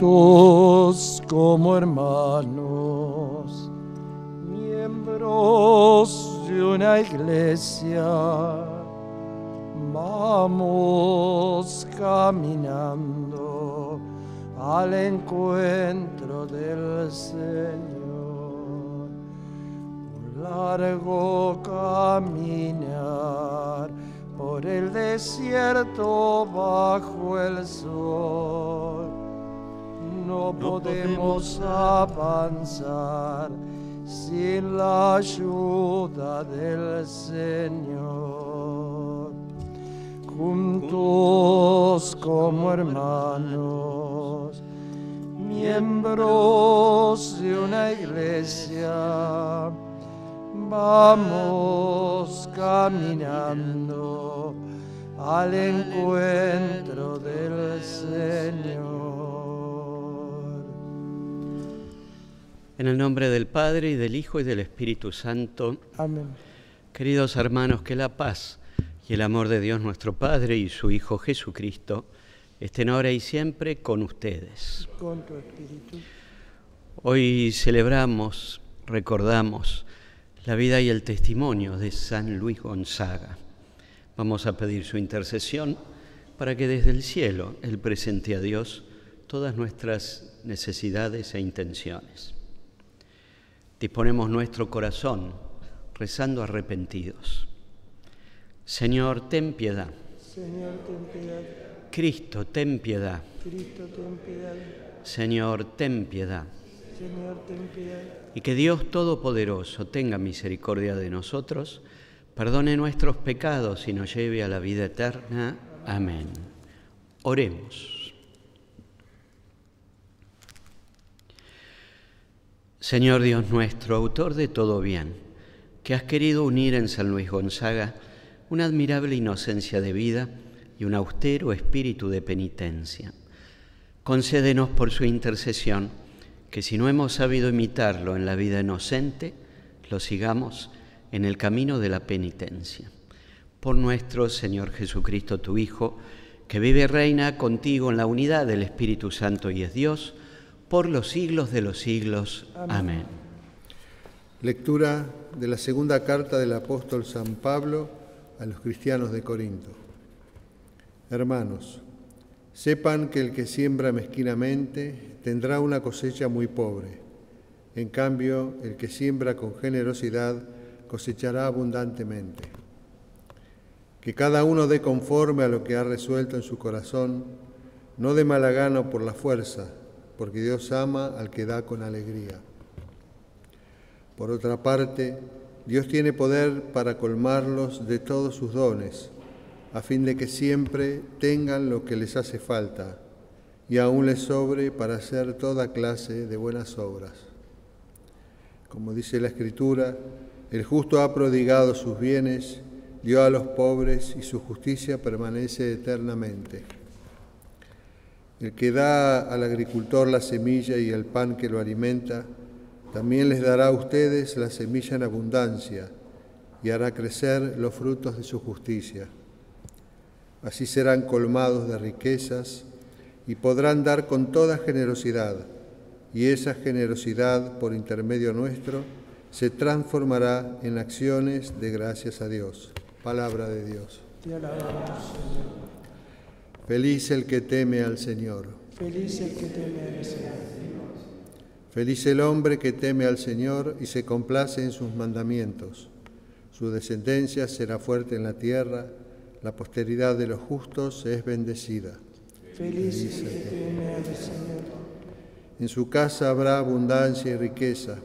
juntos como hermanos, miembros de una iglesia, vamos caminando al encuentro del Señor. Un largo caminar por el desierto bajo el sol. No, podemos avanzar sin la ayuda del Señor. Juntos como hermanos, miembros de una iglesia, vamos caminando al encuentro del Señor. En el nombre del Padre y del Hijo y del Espíritu Santo. Amén. Queridos hermanos, que la paz y el amor de Dios nuestro Padre y su Hijo Jesucristo estén ahora y siempre con ustedes. Con tu espíritu. Hoy celebramos, recordamos la vida y el testimonio de San Luis Gonzaga. Vamos a pedir su intercesión para que desde el cielo Él presente a Dios todas nuestras necesidades e intenciones. Disponemos nuestro corazón rezando arrepentidos. Señor, ten piedad. Señor, ten piedad. Cristo, ten piedad. Cristo, ten piedad. Señor, ten piedad. Señor, ten piedad. Y que Dios Todopoderoso tenga misericordia de nosotros, perdone nuestros pecados y nos lleve a la vida eterna. Amén. Oremos. Señor Dios nuestro, autor de todo bien, que has querido unir en San Luis Gonzaga una admirable inocencia de vida y un austero espíritu de penitencia. Concédenos por su intercesión que si no hemos sabido imitarlo en la vida inocente, lo sigamos en el camino de la penitencia. Por nuestro Señor Jesucristo, tu Hijo, que vive y reina contigo en la unidad del Espíritu Santo y es Dios, por los siglos de los siglos. Amén. Lectura de la segunda carta del apóstol San Pablo a los cristianos de Corinto. Hermanos, sepan que el que siembra mezquinamente tendrá una cosecha muy pobre. En cambio, el que siembra con generosidad cosechará abundantemente. Que cada uno dé conforme a lo que ha resuelto en su corazón, no de mala gana por la fuerza, porque Dios ama al que da con alegría. Por otra parte, Dios tiene poder para colmarlos de todos sus dones, a fin de que siempre tengan lo que les hace falta y aún les sobre para hacer toda clase de buenas obras. Como dice la Escritura, el justo ha prodigado sus bienes, dio a los pobres y su justicia permanece eternamente. El que da al agricultor la semilla y el pan que lo alimenta, también les dará a ustedes la semilla en abundancia y hará crecer los frutos de su justicia. Así serán colmados de riquezas y podrán dar con toda generosidad, y esa generosidad por intermedio nuestro se transformará en acciones de gracias a Dios. Palabra de Dios. Te alabamos, Feliz el que teme al Señor. Feliz el que teme al Señor. Feliz el hombre que teme al Señor y se complace en sus mandamientos. Su descendencia será fuerte en la tierra, la posteridad de los justos es bendecida. Feliz el que teme al Señor. En su casa habrá abundancia y riqueza,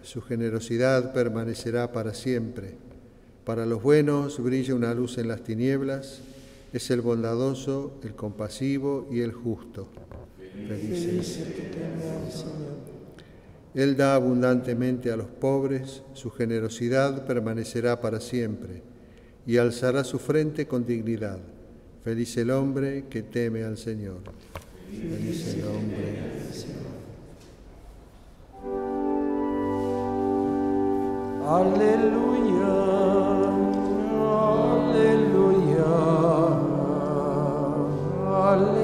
su generosidad permanecerá para siempre. Para los buenos brilla una luz en las tinieblas, es el bondadoso, el compasivo y el justo. Feliz. Él da abundantemente a los pobres, su generosidad permanecerá para siempre, y alzará su frente con dignidad. Feliz el hombre que teme al Señor. Feliz el hombre. Aleluya, aleluya, Aleluya.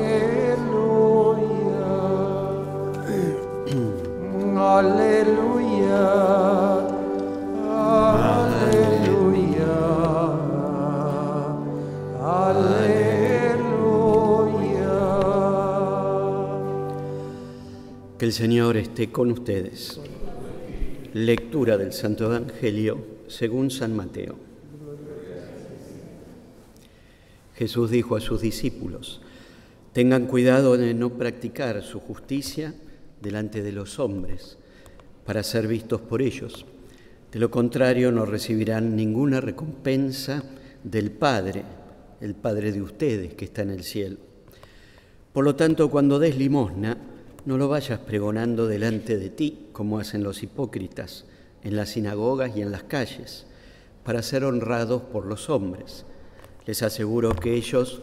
Aleluya. Que el Señor esté con ustedes. Lectura del Santo Evangelio según San Mateo. Jesús dijo a sus discípulos, tengan cuidado de no practicar su justicia delante de los hombres para ser vistos por ellos. De lo contrario, no recibirán ninguna recompensa del Padre, el Padre de ustedes que está en el cielo. Por lo tanto, cuando des limosna, no lo vayas pregonando delante de ti, como hacen los hipócritas en las sinagogas y en las calles, para ser honrados por los hombres. Les aseguro que ellos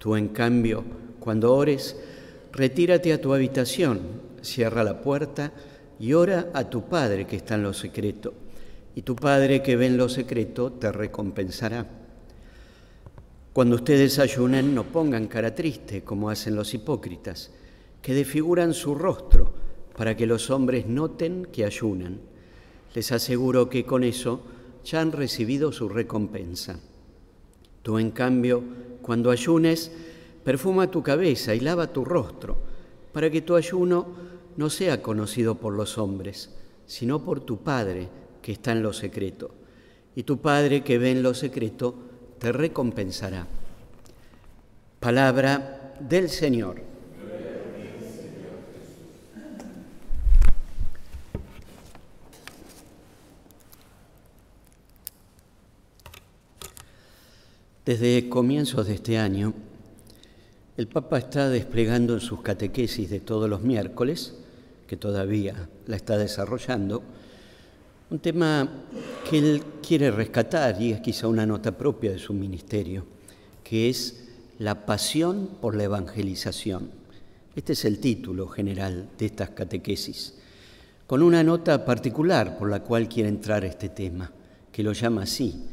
Tú, en cambio, cuando ores, retírate a tu habitación, cierra la puerta y ora a tu Padre que está en lo secreto. Y tu Padre que ve en lo secreto te recompensará. Cuando ustedes ayunen, no pongan cara triste como hacen los hipócritas que desfiguran su rostro para que los hombres noten que ayunan. Les aseguro que con eso ya han recibido su recompensa. Tú, en cambio, cuando ayunes, perfuma tu cabeza y lava tu rostro, para que tu ayuno no sea conocido por los hombres, sino por tu Padre que está en lo secreto. Y tu Padre que ve en lo secreto te recompensará. Palabra del Señor. Desde comienzos de este año, el Papa está desplegando en sus catequesis de todos los miércoles, que todavía la está desarrollando, un tema que él quiere rescatar y es quizá una nota propia de su ministerio, que es la pasión por la evangelización. Este es el título general de estas catequesis, con una nota particular por la cual quiere entrar este tema, que lo llama así,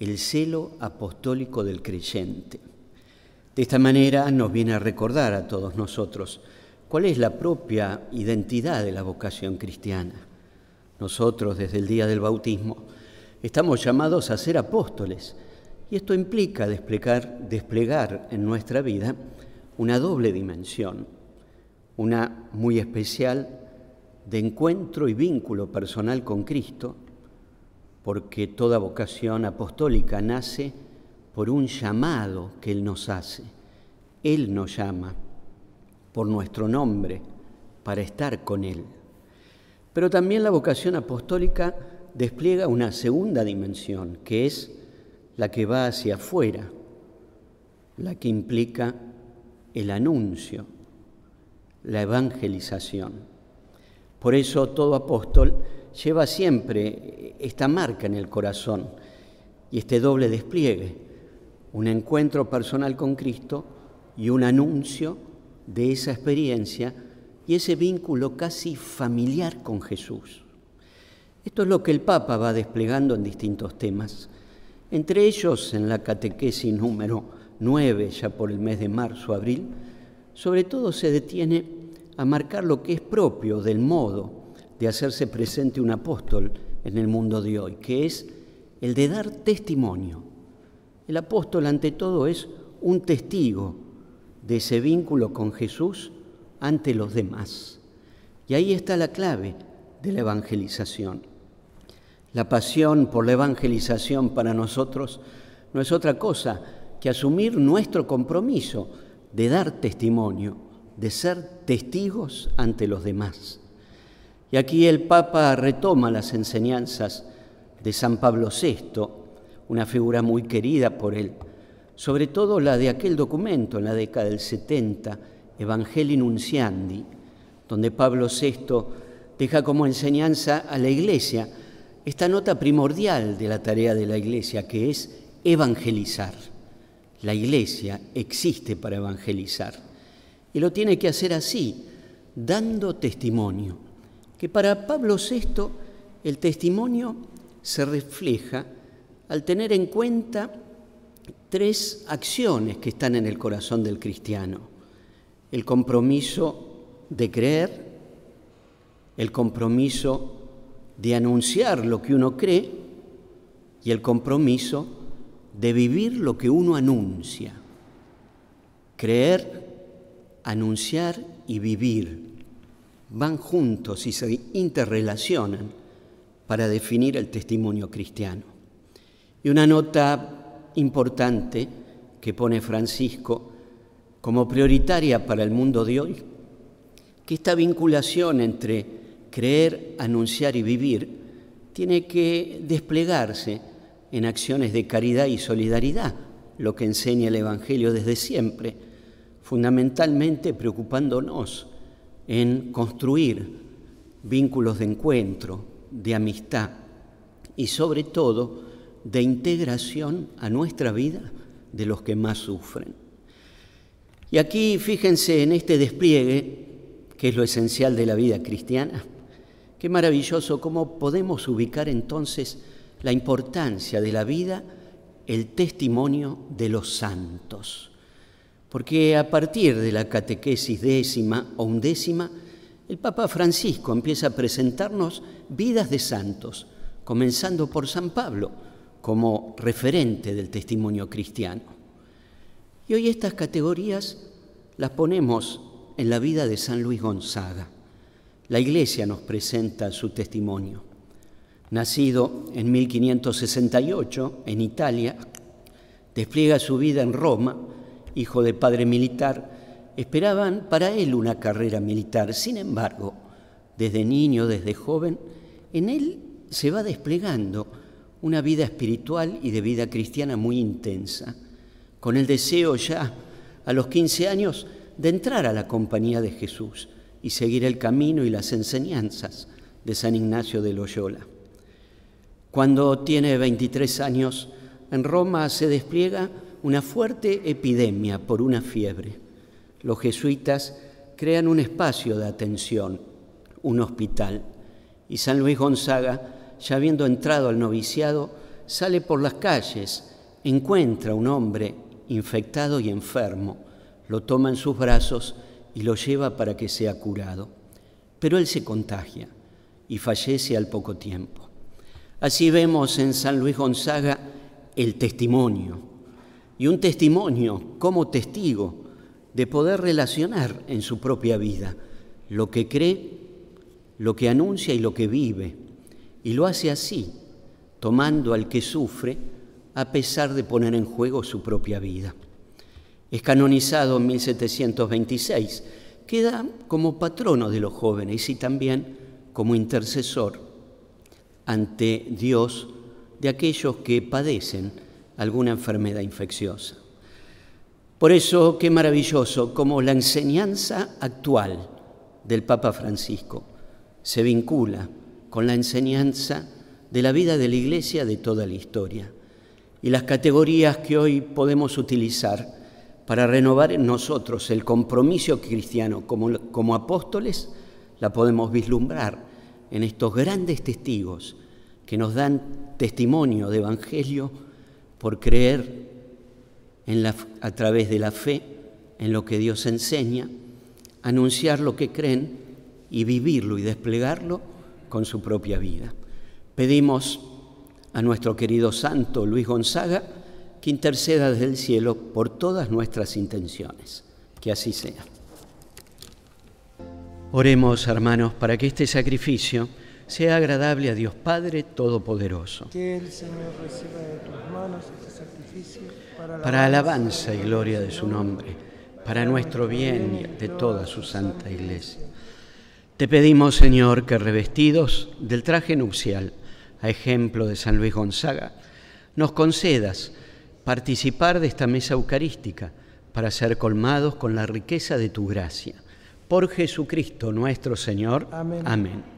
el celo apostólico del creyente. De esta manera nos viene a recordar a todos nosotros cuál es la propia identidad de la vocación cristiana. Nosotros desde el día del bautismo estamos llamados a ser apóstoles y esto implica desplegar, en nuestra vida una doble dimensión, una muy especial de encuentro y vínculo personal con Cristo porque toda vocación apostólica nace por un llamado que Él nos hace. Él nos llama por nuestro nombre para estar con Él. Pero también la vocación apostólica despliega una segunda dimensión, que es la que va hacia afuera, la que implica el anuncio, la evangelización. Por eso todo apóstol lleva siempre esta marca en el corazón y este doble despliegue, un encuentro personal con Cristo y un anuncio de esa experiencia y ese vínculo casi familiar con Jesús. Esto es lo que el Papa va desplegando en distintos temas, entre ellos en la catequesis número 9, ya por el mes de marzo, abril, sobre todo se detiene a marcar lo que es propio del modo de hacerse presente un apóstol en el mundo de hoy, que es el de dar testimonio. El apóstol ante todo es un testigo de ese vínculo con Jesús ante los demás. Y ahí está la clave de la evangelización. La pasión por la evangelización para nosotros no es otra cosa que asumir nuestro compromiso de dar testimonio, de ser testigos ante los demás. Y aquí el Papa retoma las enseñanzas de San Pablo VI, una figura muy querida por él, sobre todo la de aquel documento en la década del 70, Evangelii Nunciandi, donde Pablo VI deja como enseñanza a la Iglesia esta nota primordial de la tarea de la Iglesia, que es evangelizar. La Iglesia existe para evangelizar y lo tiene que hacer así, dando testimonio, que para Pablo VI el testimonio se refleja al tener en cuenta tres acciones que están en el corazón del cristiano. El compromiso de creer, el compromiso de anunciar lo que uno cree y el compromiso de vivir lo que uno anuncia. Creer, anunciar y vivir van juntos y se interrelacionan para definir el testimonio cristiano. Y una nota importante que pone Francisco como prioritaria para el mundo de hoy, que esta vinculación entre creer, anunciar y vivir tiene que desplegarse en acciones de caridad y solidaridad, lo que enseña el Evangelio desde siempre, fundamentalmente preocupándonos en construir vínculos de encuentro, de amistad y sobre todo de integración a nuestra vida de los que más sufren. Y aquí fíjense en este despliegue, que es lo esencial de la vida cristiana, qué maravilloso cómo podemos ubicar entonces la importancia de la vida, el testimonio de los santos. Porque a partir de la catequesis décima o undécima, el Papa Francisco empieza a presentarnos vidas de santos, comenzando por San Pablo como referente del testimonio cristiano. Y hoy estas categorías las ponemos en la vida de San Luis Gonzaga. La Iglesia nos presenta su testimonio. Nacido en 1568 en Italia, despliega su vida en Roma, hijo de padre militar, esperaban para él una carrera militar. Sin embargo, desde niño, desde joven, en él se va desplegando una vida espiritual y de vida cristiana muy intensa, con el deseo ya a los 15 años de entrar a la compañía de Jesús y seguir el camino y las enseñanzas de San Ignacio de Loyola. Cuando tiene 23 años, en Roma se despliega una fuerte epidemia por una fiebre. Los jesuitas crean un espacio de atención, un hospital, y San Luis Gonzaga, ya habiendo entrado al noviciado, sale por las calles, encuentra un hombre infectado y enfermo, lo toma en sus brazos y lo lleva para que sea curado. Pero él se contagia y fallece al poco tiempo. Así vemos en San Luis Gonzaga el testimonio, y un testimonio como testigo de poder relacionar en su propia vida lo que cree, lo que anuncia y lo que vive, y lo hace así, tomando al que sufre a pesar de poner en juego su propia vida. Es canonizado en 1726, queda como patrono de los jóvenes y también como intercesor ante Dios de aquellos que padecen alguna enfermedad infecciosa. Por eso, qué maravilloso como la enseñanza actual del Papa Francisco se vincula con la enseñanza de la vida de la Iglesia de toda la historia. Y las categorías que hoy podemos utilizar para renovar en nosotros el compromiso cristiano como, como apóstoles, la podemos vislumbrar en estos grandes testigos que nos dan testimonio de Evangelio por creer en la, a través de la fe en lo que Dios enseña, anunciar lo que creen y vivirlo y desplegarlo con su propia vida. Pedimos a nuestro querido santo Luis Gonzaga que interceda desde el cielo por todas nuestras intenciones. Que así sea. Oremos, hermanos, para que este sacrificio sea agradable a Dios Padre Todopoderoso. Que el Señor reciba de tus manos este sacrificio para, Para alabanza y gloria de su nombre, para nuestro bien y de toda su santa iglesia. Te pedimos, Señor, que revestidos del traje nupcial, a ejemplo de San Luis Gonzaga, nos concedas participar de esta mesa eucarística para ser colmados con la riqueza de tu gracia. Por Jesucristo nuestro Señor. Amén.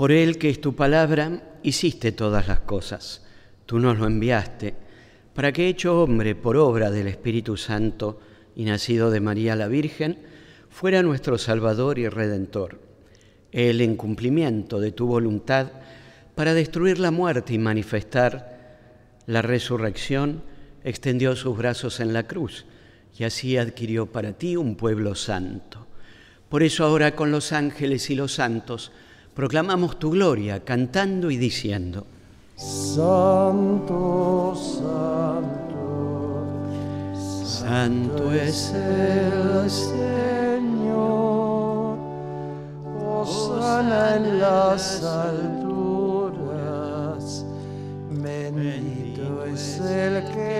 Por Él que es tu palabra, hiciste todas las cosas. Tú nos lo enviaste, para que hecho hombre por obra del Espíritu Santo y nacido de María la Virgen, fuera nuestro Salvador y Redentor. Él, en cumplimiento de tu voluntad, para destruir la muerte y manifestar la resurrección, extendió sus brazos en la cruz y así adquirió para ti un pueblo santo. Por eso ahora con los ángeles y los santos proclamamos tu gloria, cantando y diciendo, Santo, santo, Santo es el Señor, Osana en las alturas, bendito es el que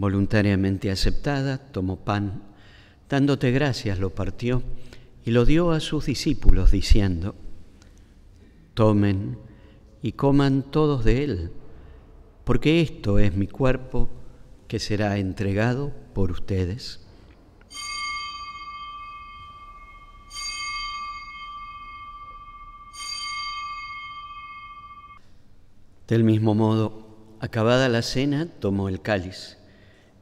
voluntariamente aceptada, tomó pan, dándote gracias lo partió y lo dio a sus discípulos, diciendo, tomen y coman todos de él, porque esto es mi cuerpo que será entregado por ustedes. Del mismo modo, acabada la cena, tomó el cáliz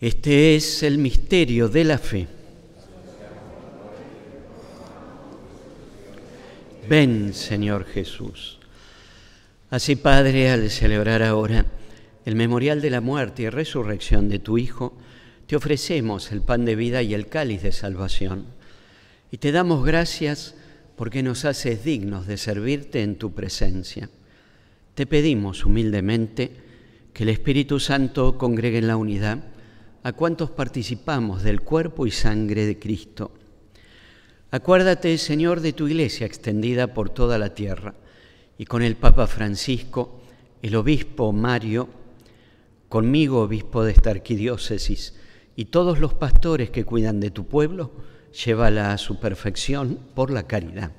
Este es el misterio de la fe. Ven, Señor Jesús. Así, Padre, al celebrar ahora el memorial de la muerte y resurrección de tu Hijo, te ofrecemos el pan de vida y el cáliz de salvación. Y te damos gracias porque nos haces dignos de servirte en tu presencia. Te pedimos humildemente que el Espíritu Santo congregue en la unidad a cuantos participamos del cuerpo y sangre de Cristo. Acuérdate, Señor, de tu iglesia extendida por toda la tierra y con el Papa Francisco, el obispo Mario, conmigo, obispo de esta arquidiócesis, y todos los pastores que cuidan de tu pueblo, llévala a su perfección por la caridad.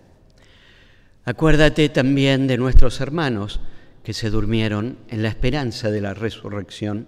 Acuérdate también de nuestros hermanos que se durmieron en la esperanza de la resurrección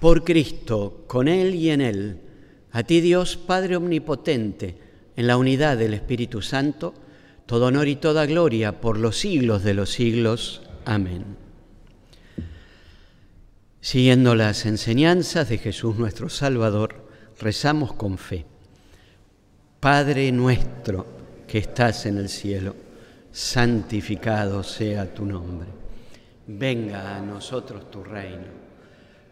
por Cristo, con Él y en Él, a ti Dios Padre Omnipotente, en la unidad del Espíritu Santo, todo honor y toda gloria por los siglos de los siglos. Amén. Siguiendo las enseñanzas de Jesús nuestro Salvador, rezamos con fe. Padre nuestro que estás en el cielo, santificado sea tu nombre. Venga a nosotros tu reino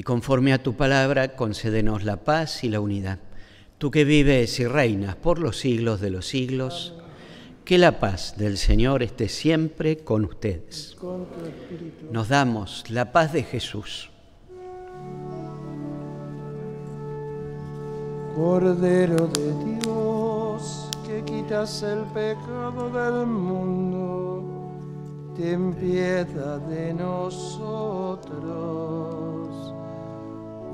Y conforme a tu palabra, concédenos la paz y la unidad tú que vives y reinas por los siglos de los siglos, que la paz del Señor esté siempre con ustedes. Nos damos la paz de Jesús. Cordero de Dios, que quitas el pecado del mundo, ten piedad de nosotros.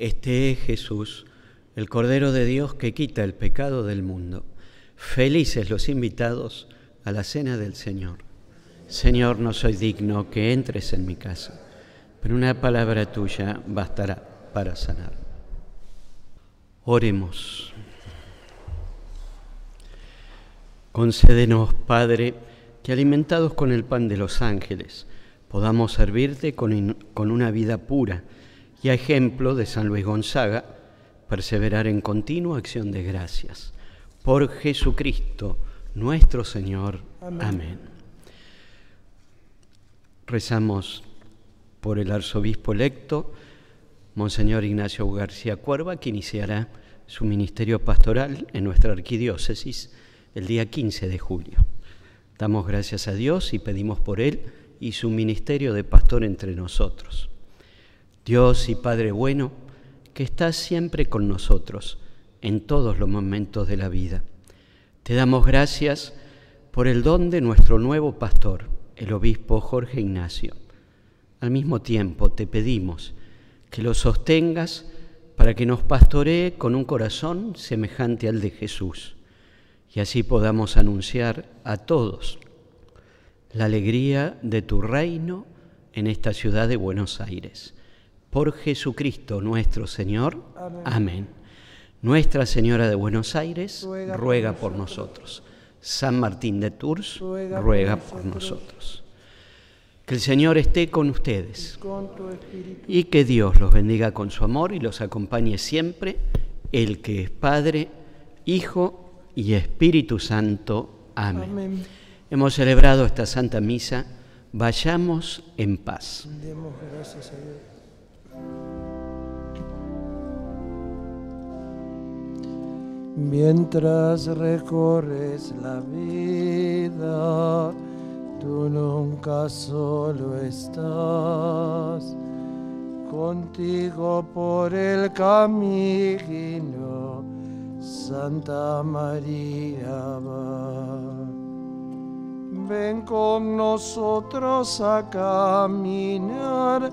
Este es Jesús el Cordero de Dios que quita el pecado del mundo. Felices los invitados a la cena del Señor. Señor, no soy digno que entres en mi casa, pero una palabra tuya bastará para sanar. Oremos. Concédenos, Padre, que alimentados con el pan de los ángeles, podamos servirte con, con una vida pura y a ejemplo de San Luis Gonzaga, perseverar en continua acción de gracias. Por Jesucristo, nuestro Señor. Amén. Rezamos por el arzobispo electo, Monseñor Ignacio García Cuerva, que iniciará su ministerio pastoral en nuestra arquidiócesis el día 15 de julio. Damos gracias a Dios y pedimos por él y su ministerio de pastor entre nosotros. Dios y Padre bueno, que estás siempre con nosotros en todos los momentos de la vida. Te damos gracias por el don de nuestro nuevo pastor, el obispo Jorge Ignacio. Al mismo tiempo te pedimos que lo sostengas para que nos pastoree con un corazón semejante al de Jesús y así podamos anunciar a todos la alegría de tu reino en esta ciudad de Buenos Aires por Jesucristo nuestro Señor. Amén. Nuestra Señora de Buenos Aires ruega, por nosotros. San Martín de Tours ruega, por nosotros. Que el Señor esté con ustedes y que Dios los bendiga con su amor y los acompañe siempre, el que es Padre, Hijo y Espíritu Santo. Amén. Amén. Hemos celebrado esta Santa Misa. Vayamos en paz. Demos gracias a Dios. Mientras recorres la vida, tú nunca solo estás. Contigo por el camino, Santa María va. Ven con nosotros a caminar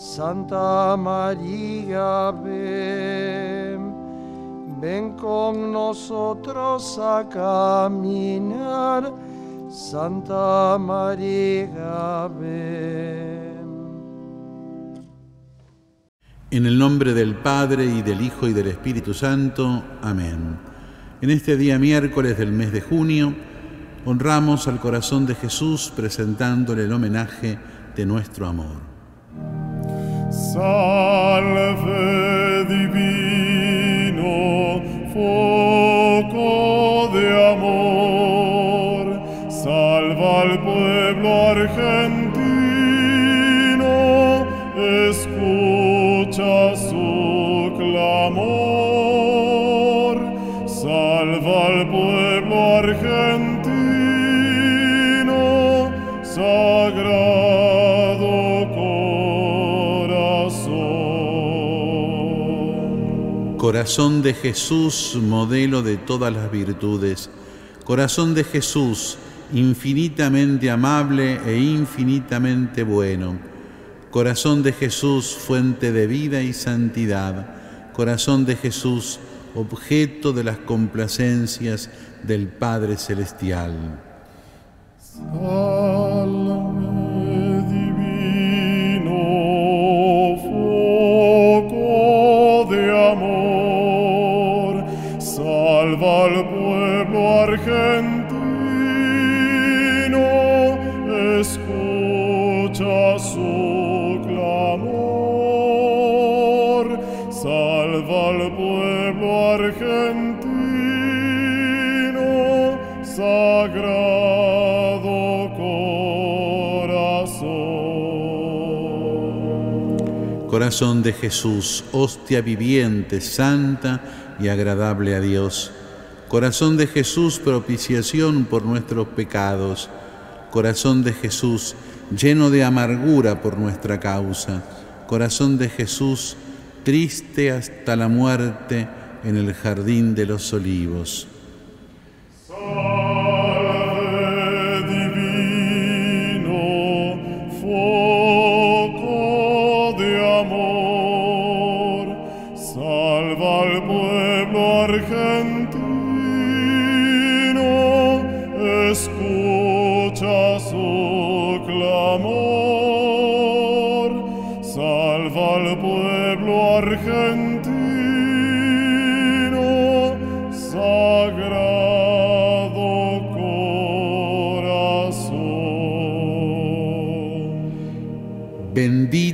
Santa María, ven, ven con nosotros a caminar. Santa María, ven. En el nombre del Padre y del Hijo y del Espíritu Santo. Amén. En este día miércoles del mes de junio, honramos al corazón de Jesús presentándole el homenaje de nuestro amor. Salve divino, for corazón. De Jesús, modelo de todas las virtudes. Corazón de Jesús, infinitamente amable e infinitamente bueno. Corazón de Jesús, fuente de vida y santidad. Corazón de Jesús, objeto de las complacencias del Padre Celestial. Salve corazón. De Jesús, hostia viviente, santa y agradable a Dios. Corazón de Jesús, propiciación por nuestros pecados. Corazón de Jesús, lleno de amargura por nuestra causa. Corazón de Jesús, triste hasta la muerte en el jardín de los olivos.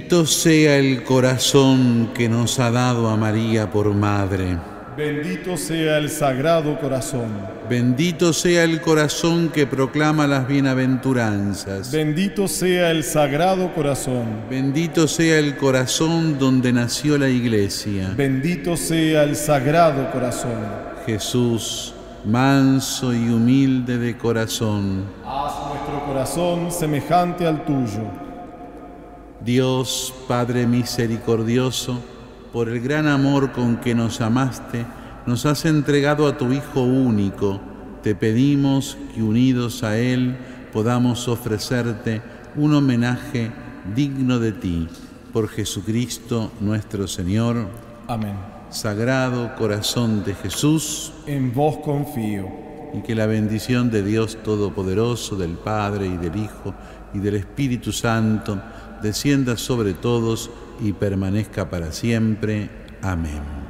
Bendito sea el corazón que nos ha dado a María por madre. Bendito sea el sagrado corazón. Bendito sea el corazón que proclama las bienaventuranzas. Bendito sea el sagrado corazón. Bendito sea el corazón donde nació la iglesia. Bendito sea el sagrado corazón. Jesús, manso y humilde de corazón. Haz nuestro corazón semejante al tuyo. Dios Padre misericordioso, por el gran amor con que nos amaste, nos has entregado a tu Hijo único. Te pedimos que unidos a Él podamos ofrecerte un homenaje digno de ti. Por Jesucristo nuestro Señor. Amén. Sagrado corazón de Jesús, En vos confío. y que la bendición de Dios Todopoderoso, del Padre y del Hijo y del Espíritu Santo descienda sobre todos y permanezca para siempre. Amén.